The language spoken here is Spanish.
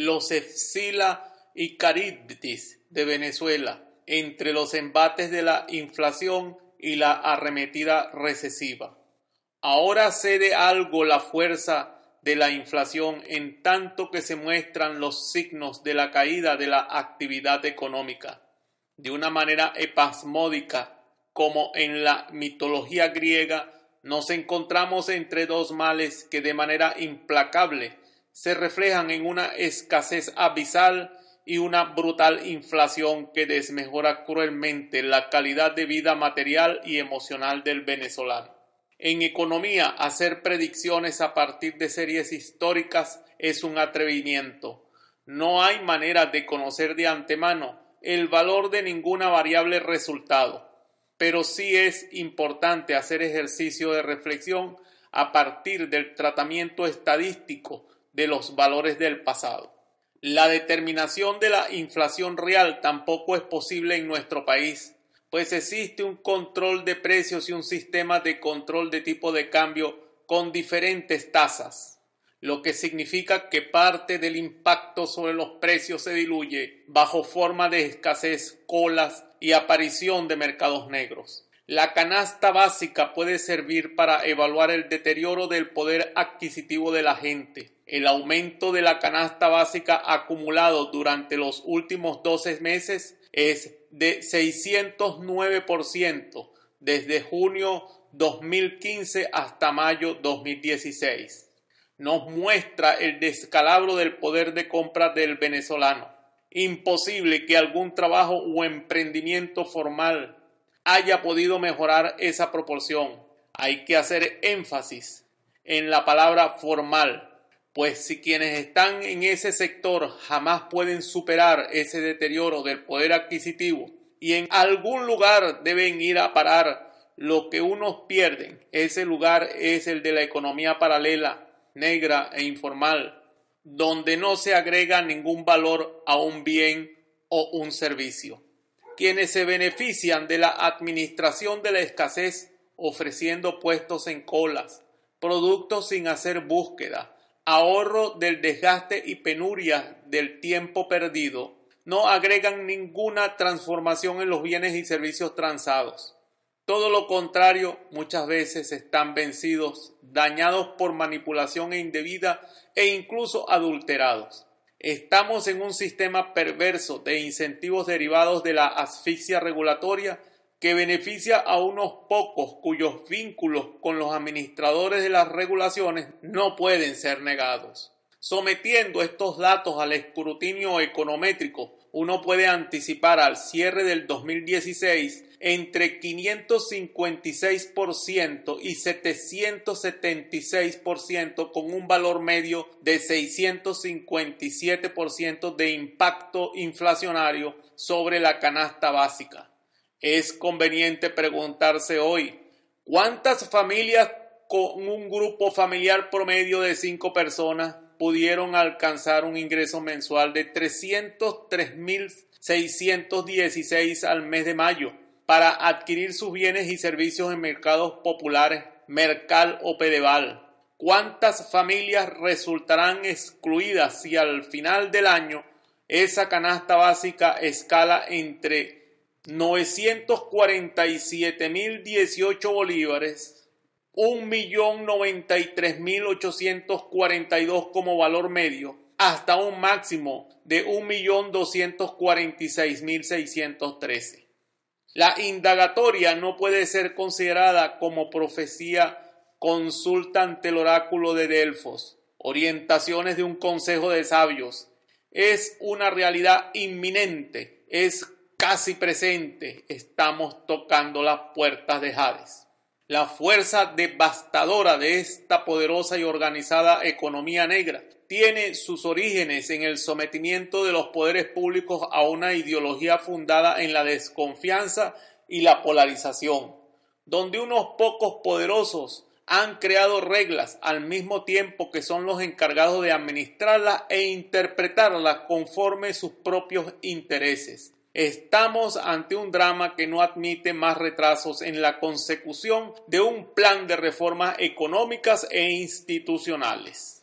los y Caritis de Venezuela, entre los embates de la inflación y la arremetida recesiva. Ahora cede algo la fuerza de la inflación en tanto que se muestran los signos de la caída de la actividad económica. De una manera epasmódica, como en la mitología griega, nos encontramos entre dos males que de manera implacable se reflejan en una escasez abisal y una brutal inflación que desmejora cruelmente la calidad de vida material y emocional del venezolano. En economía, hacer predicciones a partir de series históricas es un atrevimiento. No hay manera de conocer de antemano el valor de ninguna variable resultado, pero sí es importante hacer ejercicio de reflexión a partir del tratamiento estadístico de los valores del pasado. La determinación de la inflación real tampoco es posible en nuestro país pues existe un control de precios y un sistema de control de tipo de cambio con diferentes tasas, lo que significa que parte del impacto sobre los precios se diluye bajo forma de escasez, colas y aparición de mercados negros. La canasta básica puede servir para evaluar el deterioro del poder adquisitivo de la gente. El aumento de la canasta básica acumulado durante los últimos 12 meses es de 609% desde junio 2015 hasta mayo 2016. Nos muestra el descalabro del poder de compra del venezolano. Imposible que algún trabajo o emprendimiento formal haya podido mejorar esa proporción. Hay que hacer énfasis en la palabra formal pues si quienes están en ese sector jamás pueden superar ese deterioro del poder adquisitivo y en algún lugar deben ir a parar lo que unos pierden, ese lugar es el de la economía paralela, negra e informal, donde no se agrega ningún valor a un bien o un servicio. Quienes se benefician de la administración de la escasez ofreciendo puestos en colas, productos sin hacer búsqueda, ahorro del desgaste y penuria del tiempo perdido, no agregan ninguna transformación en los bienes y servicios transados. Todo lo contrario, muchas veces están vencidos, dañados por manipulación indebida e incluso adulterados. Estamos en un sistema perverso de incentivos derivados de la asfixia regulatoria que beneficia a unos pocos cuyos vínculos con los administradores de las regulaciones no pueden ser negados. Sometiendo estos datos al escrutinio econométrico, uno puede anticipar al cierre del 2016 entre 556% y 776% con un valor medio de 657% de impacto inflacionario sobre la canasta básica. Es conveniente preguntarse hoy, ¿cuántas familias con un grupo familiar promedio de cinco personas pudieron alcanzar un ingreso mensual de 303.616 al mes de mayo para adquirir sus bienes y servicios en mercados populares, Mercal o Pedeval? ¿Cuántas familias resultarán excluidas si al final del año esa canasta básica escala entre 947.018 bolívares, 1.093.842 como valor medio, hasta un máximo de 1.246.613. La indagatoria no puede ser considerada como profecía consulta ante el oráculo de Delfos, orientaciones de un consejo de sabios. Es una realidad inminente, es casi presente, estamos tocando las puertas de Hades. La fuerza devastadora de esta poderosa y organizada economía negra tiene sus orígenes en el sometimiento de los poderes públicos a una ideología fundada en la desconfianza y la polarización, donde unos pocos poderosos han creado reglas al mismo tiempo que son los encargados de administrarlas e interpretarlas conforme sus propios intereses. Estamos ante un drama que no admite más retrasos en la consecución de un plan de reformas económicas e institucionales.